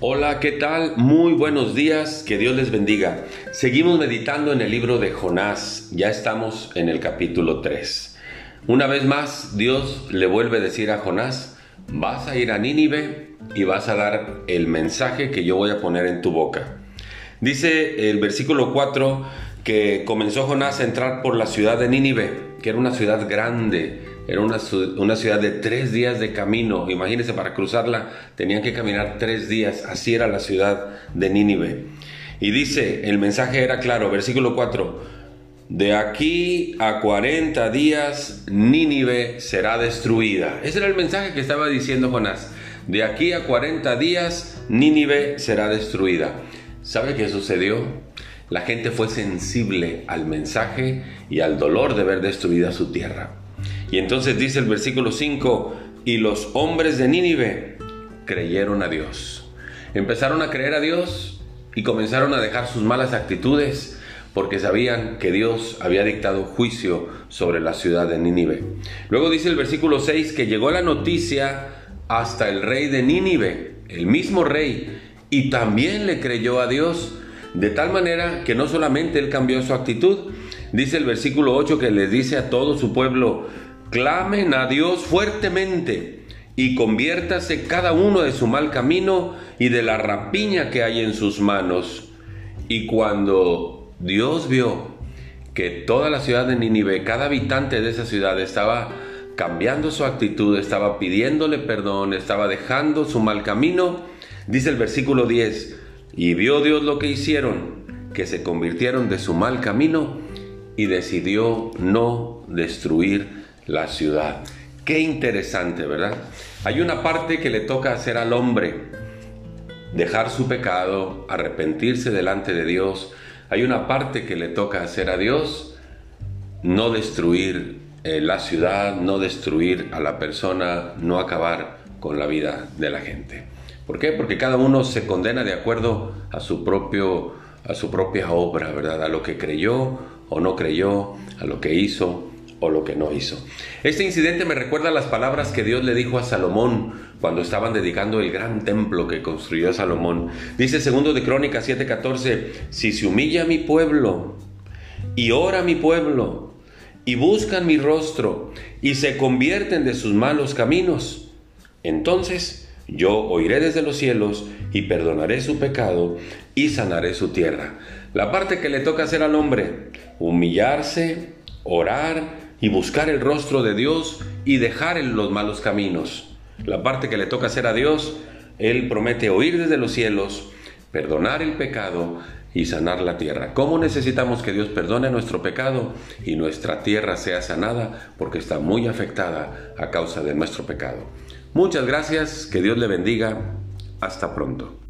Hola, ¿qué tal? Muy buenos días, que Dios les bendiga. Seguimos meditando en el libro de Jonás, ya estamos en el capítulo 3. Una vez más, Dios le vuelve a decir a Jonás, vas a ir a Nínive y vas a dar el mensaje que yo voy a poner en tu boca. Dice el versículo 4 que comenzó Jonás a entrar por la ciudad de Nínive, que era una ciudad grande, era una, una, ciudad de tres días de camino. Imagínense, para cruzarla tenían que caminar tres días. Así era la ciudad de Nínive. Y dice, el mensaje era claro, versículo 4, de aquí a 40 días Nínive será destruida. Ese era el mensaje que estaba diciendo Jonás. De aquí a 40 días Nínive será destruida. ¿Sabe qué sucedió? La gente fue sensible al mensaje y al dolor de ver destruida su tierra. Y entonces dice el versículo 5, y los hombres de Nínive creyeron a Dios. Empezaron a creer a Dios y comenzaron a dejar sus malas actitudes porque sabían que Dios había dictado juicio sobre la ciudad de Nínive. Luego dice el versículo 6 que llegó la noticia hasta el rey de Nínive, el mismo rey, y también le creyó a Dios, de tal manera que no solamente él cambió su actitud, dice el versículo 8 que les dice a todo su pueblo, clamen a Dios fuertemente y conviértase cada uno de su mal camino y de la rapiña que hay en sus manos. Y cuando Dios vio que toda la ciudad de Nínive, cada habitante de esa ciudad estaba cambiando su actitud, estaba pidiéndole perdón, estaba dejando su mal camino, dice el versículo 10, y vio Dios lo que hicieron, que se convirtieron de su mal camino y decidió no destruir la ciudad. Qué interesante, ¿verdad? Hay una parte que le toca hacer al hombre, dejar su pecado, arrepentirse delante de Dios. Hay una parte que le toca hacer a Dios, no destruir eh, la ciudad, no destruir a la persona, no acabar con la vida de la gente. ¿Por qué? Porque cada uno se condena de acuerdo a su propio a su propia obra, ¿verdad? A lo que creyó o no creyó, a lo que hizo o lo que no hizo. Este incidente me recuerda las palabras que Dios le dijo a Salomón cuando estaban dedicando el gran templo que construyó Salomón. Dice segundo de Crónicas 7:14, si se humilla mi pueblo y ora mi pueblo y buscan mi rostro y se convierten de sus malos caminos, entonces yo oiré desde los cielos y perdonaré su pecado y sanaré su tierra. La parte que le toca hacer al hombre, humillarse, orar y buscar el rostro de Dios y dejar los malos caminos. La parte que le toca hacer a Dios, Él promete oír desde los cielos, perdonar el pecado y sanar la tierra. ¿Cómo necesitamos que Dios perdone nuestro pecado y nuestra tierra sea sanada? Porque está muy afectada a causa de nuestro pecado. Muchas gracias, que Dios le bendiga. Hasta pronto.